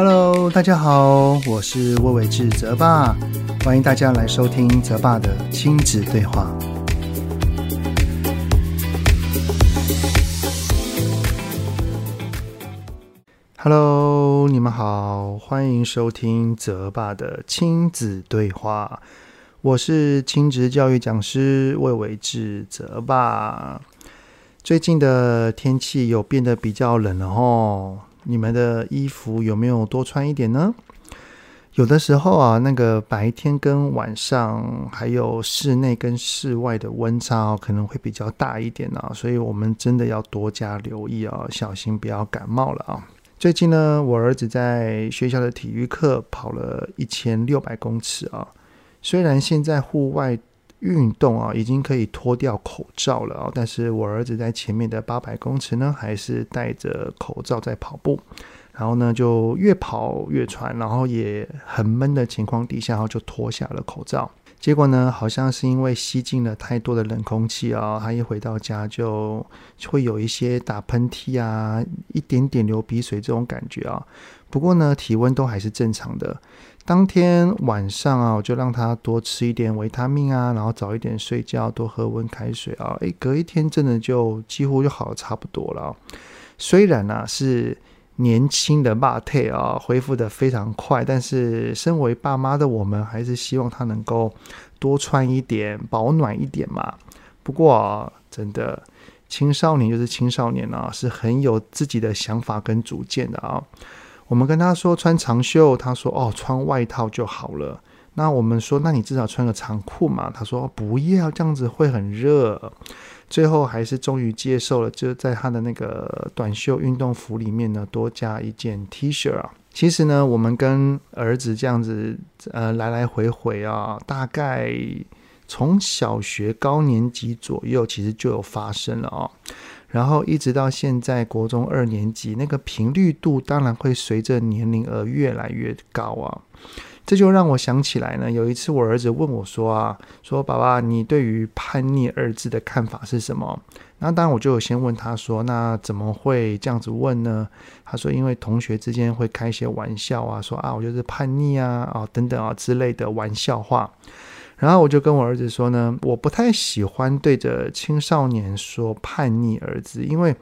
Hello，大家好，我是魏玮志泽爸，欢迎大家来收听泽爸的亲子对话。Hello，你们好，欢迎收听泽爸的亲子对话。我是亲职教育讲师魏玮志泽爸。最近的天气有变得比较冷了哦，你们的衣服有没有多穿一点呢？有的时候啊，那个白天跟晚上，还有室内跟室外的温差可能会比较大一点啊，所以我们真的要多加留意啊，小心不要感冒了啊。最近呢，我儿子在学校的体育课跑了一千六百公尺啊。虽然现在户外运动啊，已经可以脱掉口罩了啊，但是我儿子在前面的八百公尺呢，还是戴着口罩在跑步，然后呢就越跑越喘，然后也很闷的情况底下，然后就脱下了口罩。结果呢，好像是因为吸进了太多的冷空气啊，他一回到家就会有一些打喷嚏啊，一点点流鼻水这种感觉啊。不过呢，体温都还是正常的。当天晚上啊，我就让他多吃一点维他命啊，然后早一点睡觉，多喝温开水啊。诶，隔一天真的就几乎就好了差不多了。虽然呢、啊、是年轻的肉体啊，恢复得非常快，但是身为爸妈的我们，还是希望他能够多穿一点，保暖一点嘛。不过，真的青少年就是青少年啊，是很有自己的想法跟主见的啊。我们跟他说穿长袖，他说哦，穿外套就好了。那我们说，那你至少穿个长裤嘛？他说不要，这样子会很热。最后还是终于接受了，就在他的那个短袖运动服里面呢，多加一件 T 恤啊。其实呢，我们跟儿子这样子呃来来回回啊，大概从小学高年级左右，其实就有发生了啊。然后一直到现在国中二年级，那个频率度当然会随着年龄而越来越高啊。这就让我想起来呢，有一次我儿子问我说啊，说爸爸，你对于叛逆二字的看法是什么？那当然我就先问他说，那怎么会这样子问呢？他说因为同学之间会开一些玩笑啊，说啊我就是叛逆啊啊等等啊之类的玩笑话。然后我就跟我儿子说呢，我不太喜欢对着青少年说“叛逆”二字，因为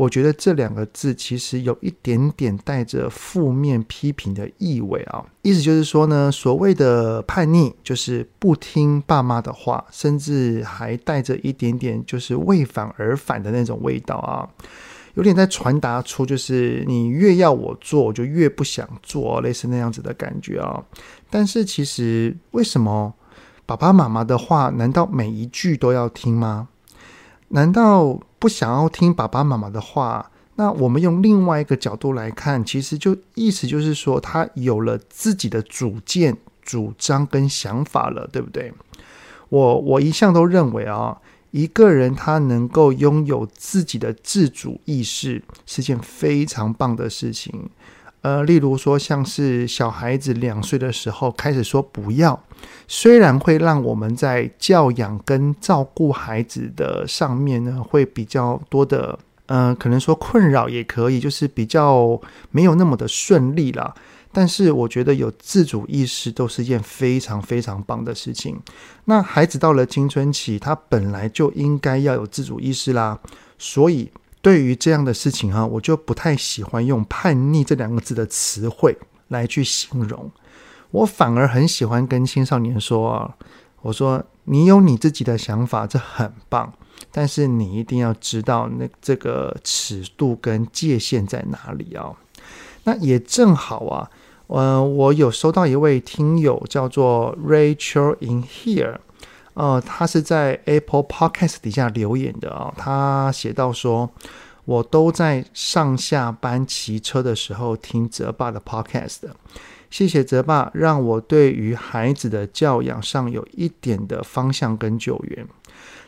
我觉得这两个字其实有一点点带着负面批评的意味啊。意思就是说呢，所谓的叛逆就是不听爸妈的话，甚至还带着一点点就是为反而反的那种味道啊，有点在传达出就是你越要我做，我就越不想做，类似那样子的感觉啊。但是其实为什么？爸爸妈妈的话，难道每一句都要听吗？难道不想要听爸爸妈妈的话？那我们用另外一个角度来看，其实就意思就是说，他有了自己的主见、主张跟想法了，对不对？我我一向都认为啊，一个人他能够拥有自己的自主意识，是件非常棒的事情。呃，例如说，像是小孩子两岁的时候开始说不要，虽然会让我们在教养跟照顾孩子的上面呢，会比较多的，呃，可能说困扰也可以，就是比较没有那么的顺利啦。但是我觉得有自主意识都是件非常非常棒的事情。那孩子到了青春期，他本来就应该要有自主意识啦，所以。对于这样的事情哈，我就不太喜欢用“叛逆”这两个字的词汇来去形容。我反而很喜欢跟青少年说：“我说你有你自己的想法，这很棒，但是你一定要知道那这个尺度跟界限在哪里啊。”那也正好啊，呃，我有收到一位听友叫做 Rachel in here。呃，他是在 Apple Podcast 底下留言的啊、哦。他写到说：“我都在上下班骑车的时候听泽爸的 Podcast，谢谢泽爸，让我对于孩子的教养上有一点的方向跟救援。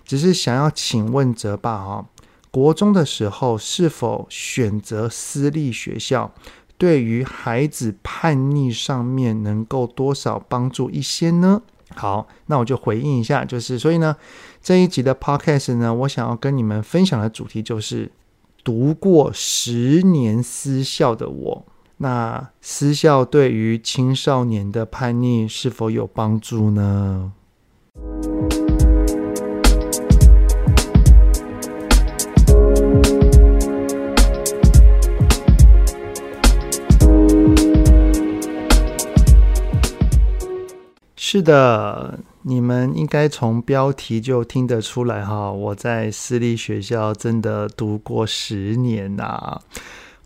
只是想要请问泽爸啊、哦，国中的时候是否选择私立学校，对于孩子叛逆上面能够多少帮助一些呢？”好，那我就回应一下，就是所以呢，这一集的 podcast 呢，我想要跟你们分享的主题就是读过十年私校的我，那私校对于青少年的叛逆是否有帮助呢？是的，你们应该从标题就听得出来哈，我在私立学校真的读过十年呐。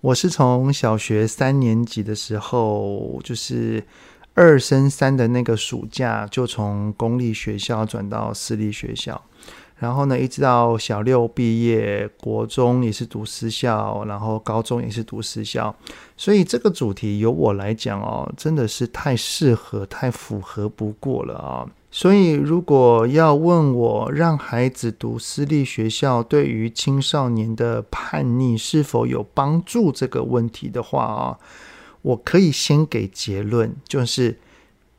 我是从小学三年级的时候，就是二升三的那个暑假，就从公立学校转到私立学校，然后呢，一直到小六毕业，国中也是读私校，然后高中也是读私校，所以这个主题由我来讲哦，真的是太适合、太符合不过了啊。所以，如果要问我让孩子读私立学校对于青少年的叛逆是否有帮助这个问题的话啊，我可以先给结论，就是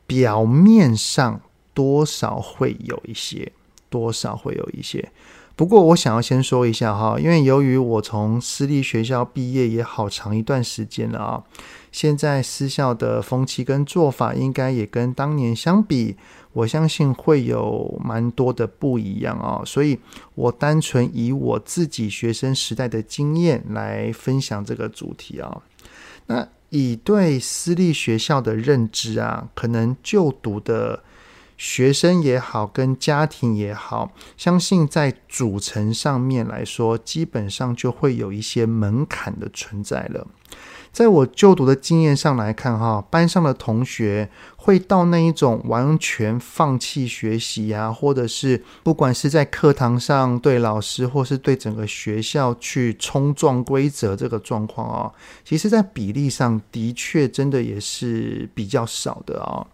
表面上多少会有一些，多少会有一些。不过，我想要先说一下哈，因为由于我从私立学校毕业也好长一段时间了啊，现在私校的风气跟做法应该也跟当年相比。我相信会有蛮多的不一样啊，所以我单纯以我自己学生时代的经验来分享这个主题啊。那以对私立学校的认知啊，可能就读的学生也好，跟家庭也好，相信在组成上面来说，基本上就会有一些门槛的存在了。在我就读的经验上来看，哈，班上的同学会到那一种完全放弃学习呀，或者是不管是在课堂上对老师，或是对整个学校去冲撞规则这个状况啊，其实在比例上的确真的也是比较少的啊。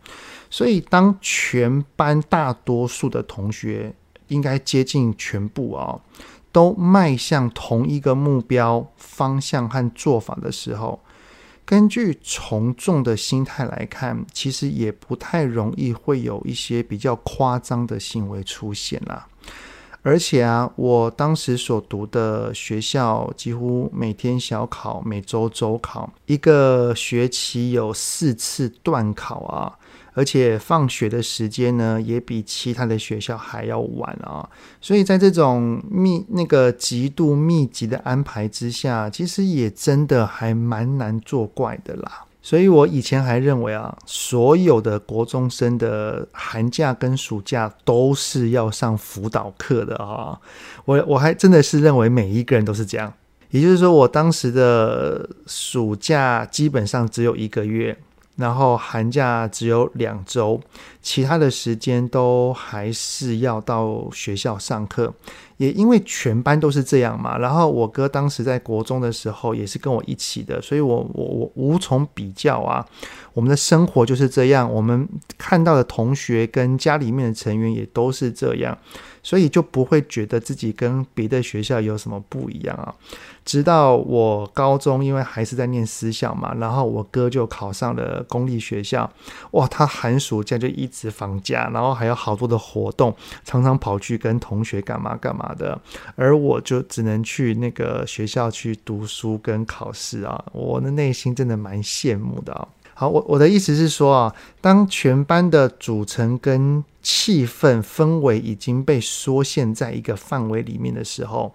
所以当全班大多数的同学应该接近全部啊。都迈向同一个目标方向和做法的时候，根据从众的心态来看，其实也不太容易会有一些比较夸张的行为出现啦。而且啊，我当时所读的学校几乎每天小考，每周周考，一个学期有四次段考啊。而且放学的时间呢，也比其他的学校还要晚啊，所以在这种密那个极度密集的安排之下，其实也真的还蛮难作怪的啦。所以我以前还认为啊，所有的国中生的寒假跟暑假都是要上辅导课的啊，我我还真的是认为每一个人都是这样。也就是说，我当时的暑假基本上只有一个月。然后寒假只有两周，其他的时间都还是要到学校上课。也因为全班都是这样嘛，然后我哥当时在国中的时候也是跟我一起的，所以我我我无从比较啊。我们的生活就是这样，我们看到的同学跟家里面的成员也都是这样。所以就不会觉得自己跟别的学校有什么不一样啊。直到我高中，因为还是在念私校嘛，然后我哥就考上了公立学校，哇，他寒暑假就一直放假，然后还有好多的活动，常常跑去跟同学干嘛干嘛的，而我就只能去那个学校去读书跟考试啊，我的内心真的蛮羡慕的啊。好，我我的意思是说啊，当全班的组成跟气氛氛围已经被缩限在一个范围里面的时候，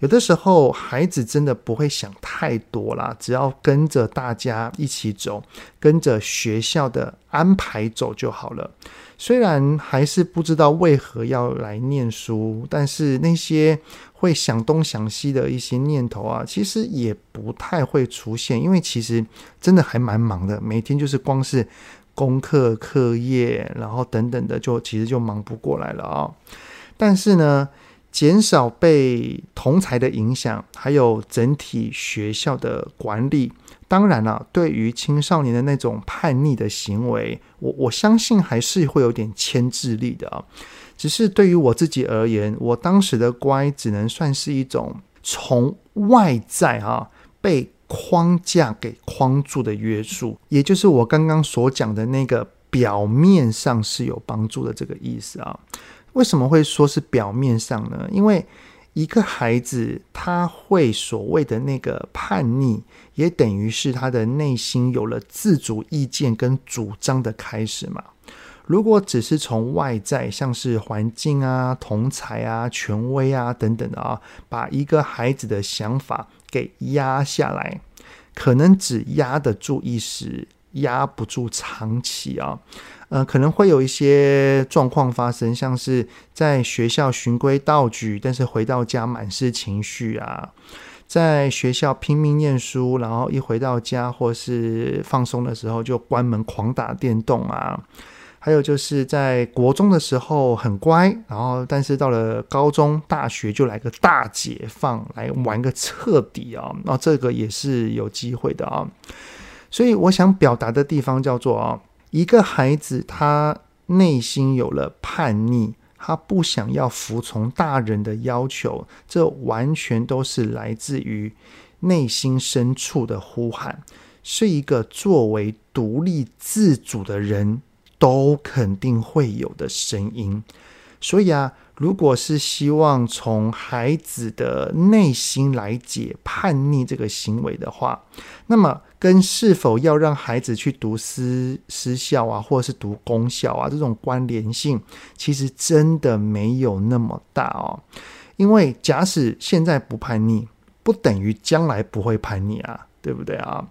有的时候孩子真的不会想太多啦，只要跟着大家一起走，跟着学校的安排走就好了。虽然还是不知道为何要来念书，但是那些会想东想西的一些念头啊，其实也不太会出现，因为其实真的还蛮忙的，每天就是光是功课、课业，然后等等的，就其实就忙不过来了啊、但是呢，减少被同才的影响，还有整体学校的管理。当然了，对于青少年的那种叛逆的行为，我我相信还是会有点牵制力的啊。只是对于我自己而言，我当时的乖只能算是一种从外在啊被框架给框住的约束，也就是我刚刚所讲的那个表面上是有帮助的这个意思啊。为什么会说是表面上呢？因为一个孩子他会所谓的那个叛逆，也等于是他的内心有了自主意见跟主张的开始嘛。如果只是从外在，像是环境啊、同才啊、权威啊等等的啊，把一个孩子的想法给压下来，可能只压得住一时，压不住长期啊。呃，可能会有一些状况发生，像是在学校循规蹈矩，但是回到家满是情绪啊；在学校拼命念书，然后一回到家或是放松的时候就关门狂打电动啊。还有就是在国中的时候很乖，然后但是到了高中、大学就来个大解放，来玩个彻底啊！那这个也是有机会的啊。所以我想表达的地方叫做啊，一个孩子他内心有了叛逆，他不想要服从大人的要求，这完全都是来自于内心深处的呼喊，是一个作为独立自主的人。都肯定会有的声音，所以啊，如果是希望从孩子的内心来解叛逆这个行为的话，那么跟是否要让孩子去读私私校啊，或者是读公校啊，这种关联性，其实真的没有那么大哦。因为假使现在不叛逆，不等于将来不会叛逆啊，对不对啊？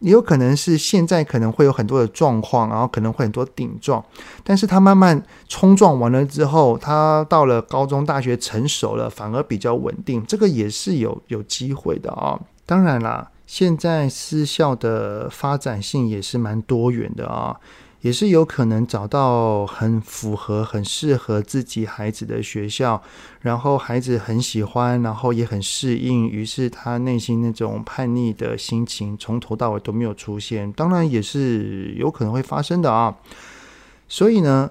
也有可能是现在可能会有很多的状况，然后可能会很多顶撞，但是他慢慢冲撞完了之后，他到了高中、大学成熟了，反而比较稳定，这个也是有有机会的啊、当然啦，现在私校的发展性也是蛮多元的啊、也是有可能找到很符合、很适合自己孩子的学校，然后孩子很喜欢，然后也很适应，于是他内心那种叛逆的心情从头到尾都没有出现。当然也是有可能会发生的啊。所以呢，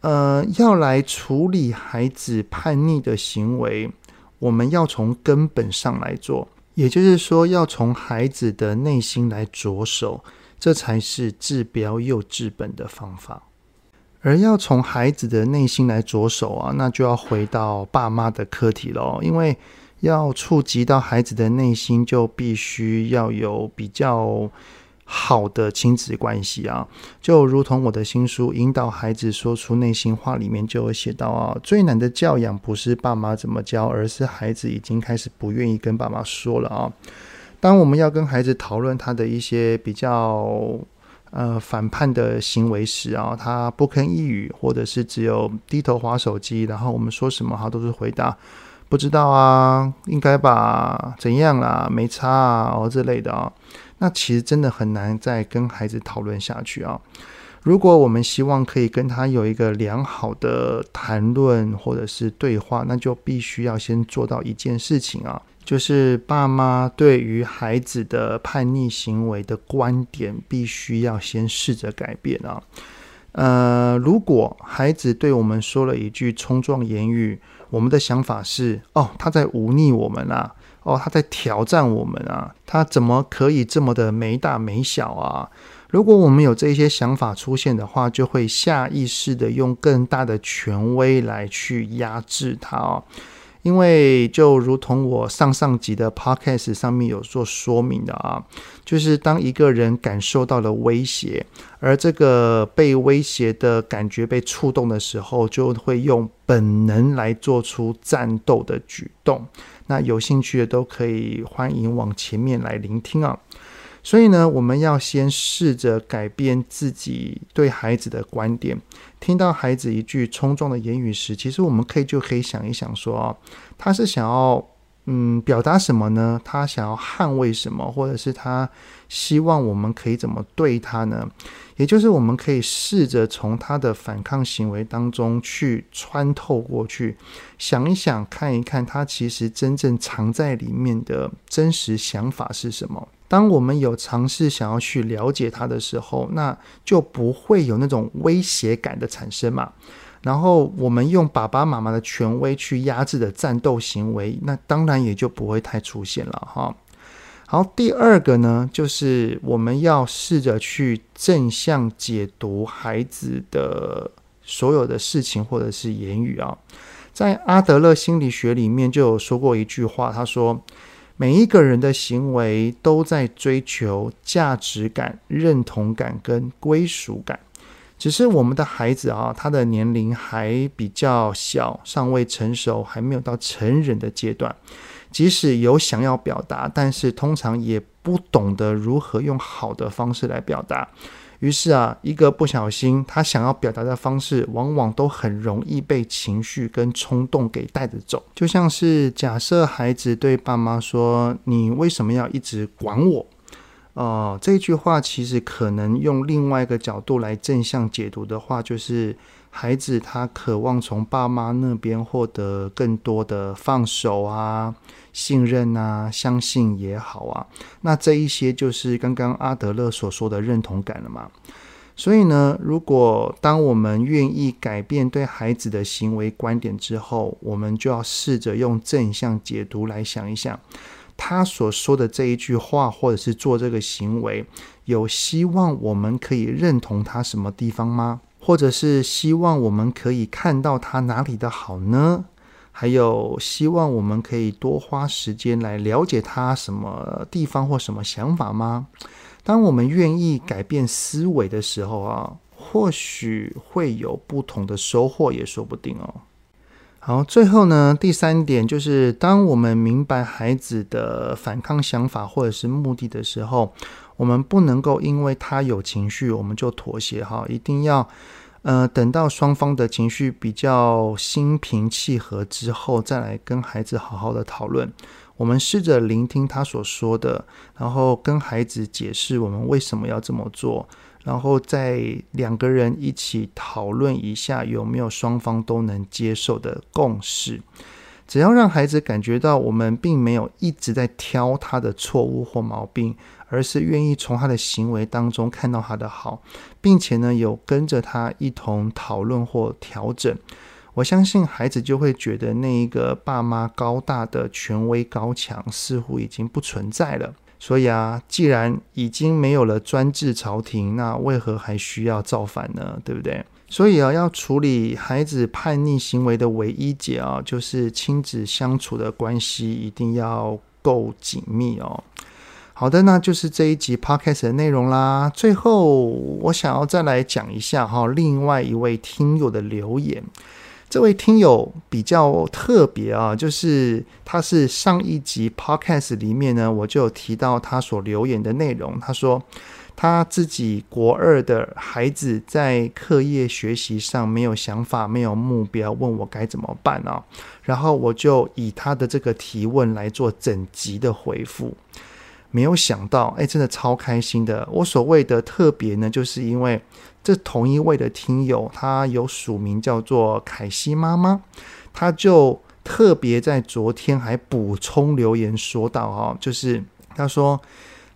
呃，要来处理孩子叛逆的行为，我们要从根本上来做，也就是说，要从孩子的内心来着手。这才是治标又治本的方法，而要从孩子的内心来着手啊，那就要回到爸妈的课题喽。因为要触及到孩子的内心，就必须要有比较好的亲子关系啊。就如同我的新书《引导孩子说出内心话》里面就有写到啊，最难的教养不是爸妈怎么教，而是孩子已经开始不愿意跟爸妈说了啊。当我们要跟孩子讨论他的一些比较呃反叛的行为时啊，他不吭一语，或者是只有低头划手机，然后我们说什么他都是回答不知道啊，应该吧，怎样啦，没差啊，哦之类的啊，那其实真的很难再跟孩子讨论下去啊。如果我们希望可以跟他有一个良好的谈论或者是对话，那就必须要先做到一件事情啊。就是爸妈对于孩子的叛逆行为的观点，必须要先试着改变啊。呃，如果孩子对我们说了一句冲撞言语，我们的想法是：哦，他在忤逆我们啊，哦，他在挑战我们啊，他怎么可以这么的没大没小啊？如果我们有这些想法出现的话，就会下意识的用更大的权威来去压制他哦。因为就如同我上上集的 podcast 上面有做说明的啊，就是当一个人感受到了威胁，而这个被威胁的感觉被触动的时候，就会用本能来做出战斗的举动。那有兴趣的都可以欢迎往前面来聆听啊。所以呢，我们要先试着改变自己对孩子的观点。听到孩子一句冲撞的言语时，其实我们可以就可以想一想说，说他是想要嗯表达什么呢？他想要捍卫什么，或者是他希望我们可以怎么对他呢？也就是我们可以试着从他的反抗行为当中去穿透过去，想一想，看一看他其实真正藏在里面的真实想法是什么。当我们有尝试想要去了解他的时候，那就不会有那种威胁感的产生嘛。然后我们用爸爸妈妈的权威去压制的战斗行为，那当然也就不会太出现了哈。好，第二个呢，就是我们要试着去正向解读孩子的所有的事情或者是言语啊。在阿德勒心理学里面就有说过一句话，他说：“每一个人的行为都在追求价值感、认同感跟归属感。只是我们的孩子啊，他的年龄还比较小，尚未成熟，还没有到成人的阶段。即使有想要表达，但是通常也不懂得如何用好的方式来表达。”于是啊，一个不小心，他想要表达的方式，往往都很容易被情绪跟冲动给带着走。就像是假设孩子对爸妈说：“你为什么要一直管我？”哦、这句话其实可能用另外一个角度来正向解读的话，就是。孩子他渴望从爸妈那边获得更多的放手啊、信任啊、相信也好啊，那这一些就是刚刚阿德勒所说的认同感了嘛。所以呢，如果当我们愿意改变对孩子的行为观点之后，我们就要试着用正向解读来想一想，他所说的这一句话或者是做这个行为，有希望我们可以认同他什么地方吗？或者是希望我们可以看到他哪里的好呢？还有希望我们可以多花时间来了解他什么地方或什么想法吗？当我们愿意改变思维的时候啊，或许会有不同的收获，也说不定哦。好，最后呢，第三点就是，当我们明白孩子的反抗想法或者是目的的时候，我们不能够因为他有情绪，我们就妥协哈，一定要。呃，等到双方的情绪比较心平气和之后，再来跟孩子好好的讨论。我们试着聆听他所说的，然后跟孩子解释我们为什么要这么做，然后再两个人一起讨论一下有没有双方都能接受的共识。只要让孩子感觉到我们并没有一直在挑他的错误或毛病。而是愿意从他的行为当中看到他的好，并且呢，有跟着他一同讨论或调整。我相信孩子就会觉得那一个爸妈高大的权威高墙似乎已经不存在了。所以啊，既然已经没有了专制朝廷，那为何还需要造反呢？对不对？所以啊，要处理孩子叛逆行为的唯一解啊，就是亲子相处的关系一定要够紧密哦。好的，那就是这一集 podcast 的内容啦。最后，我想要再来讲一下哈，另外一位听友的留言。这位听友比较特别啊，就是他是上一集 podcast 里面呢，我就有提到他所留言的内容。他说他自己国二的孩子在课业学习上没有想法、没有目标，问我该怎么办啊？然后我就以他的这个提问来做整集的回复。没有想到，哎，真的超开心的。我所谓的特别呢，就是因为这同一位的听友，他有署名叫做凯西妈妈，他就特别在昨天还补充留言说到，哈，就是他说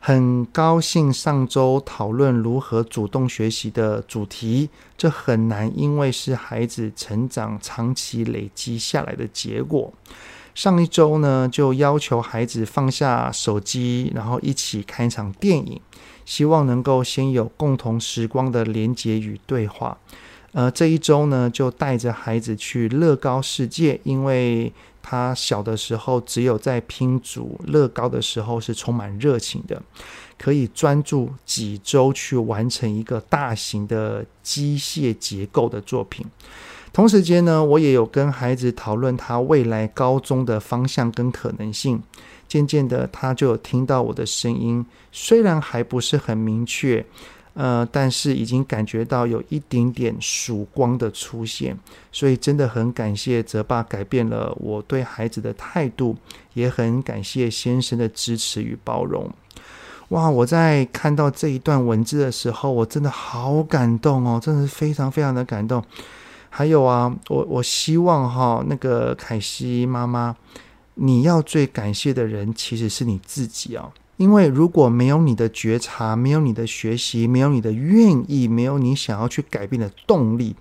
很高兴上周讨论如何主动学习的主题，这很难，因为是孩子成长长期累积下来的结果。上一周呢，就要求孩子放下手机，然后一起看一场电影，希望能够先有共同时光的连结与对话。呃，这一周呢，就带着孩子去乐高世界，因为他小的时候只有在拼组乐高的时候是充满热情的，可以专注几周去完成一个大型的机械结构的作品。同时间呢，我也有跟孩子讨论他未来高中的方向跟可能性。渐渐的，他就有听到我的声音，虽然还不是很明确，呃，但是已经感觉到有一点点曙光的出现。所以真的很感谢泽爸改变了我对孩子的态度，也很感谢先生的支持与包容。哇！我在看到这一段文字的时候，我真的好感动哦，真的是非常非常的感动。还有啊，我我希望哈，那个凯西妈妈，你要最感谢的人其实是你自己啊，因为如果没有你的觉察，没有你的学习，没有你的愿意，没有你想要去改变的动力，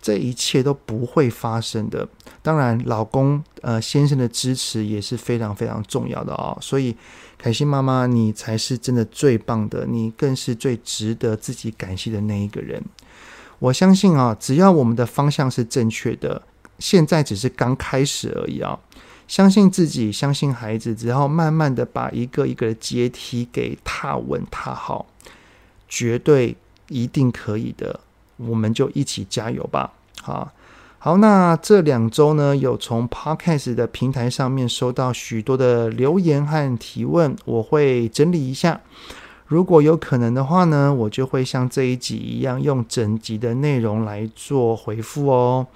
这一切都不会发生的。当然，老公呃先生的支持也是非常非常重要的啊，所以凯西妈妈，你才是真的最棒的，你更是最值得自己感谢的那一个人。我相信啊，只要我们的方向是正确的，现在只是刚开始而已啊！相信自己，相信孩子，只要慢慢的把一个一个的阶梯给踏稳踏好，绝对一定可以的。我们就一起加油吧！好，好，那这两周呢，有从 Podcast 的平台上面收到许多的留言和提问，我会整理一下。如果有可能的话呢，我就会像这一集一样，用整集的内容来做回复哦。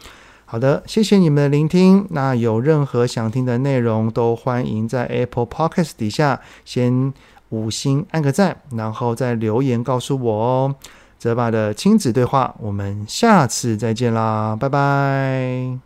好的，谢谢你们的聆听。那有任何想听的内容，都欢迎在 Apple Podcast 底下先五星按个赞，然后再留言告诉我哦。泽爸的亲子对话，我们下次再见啦，拜拜。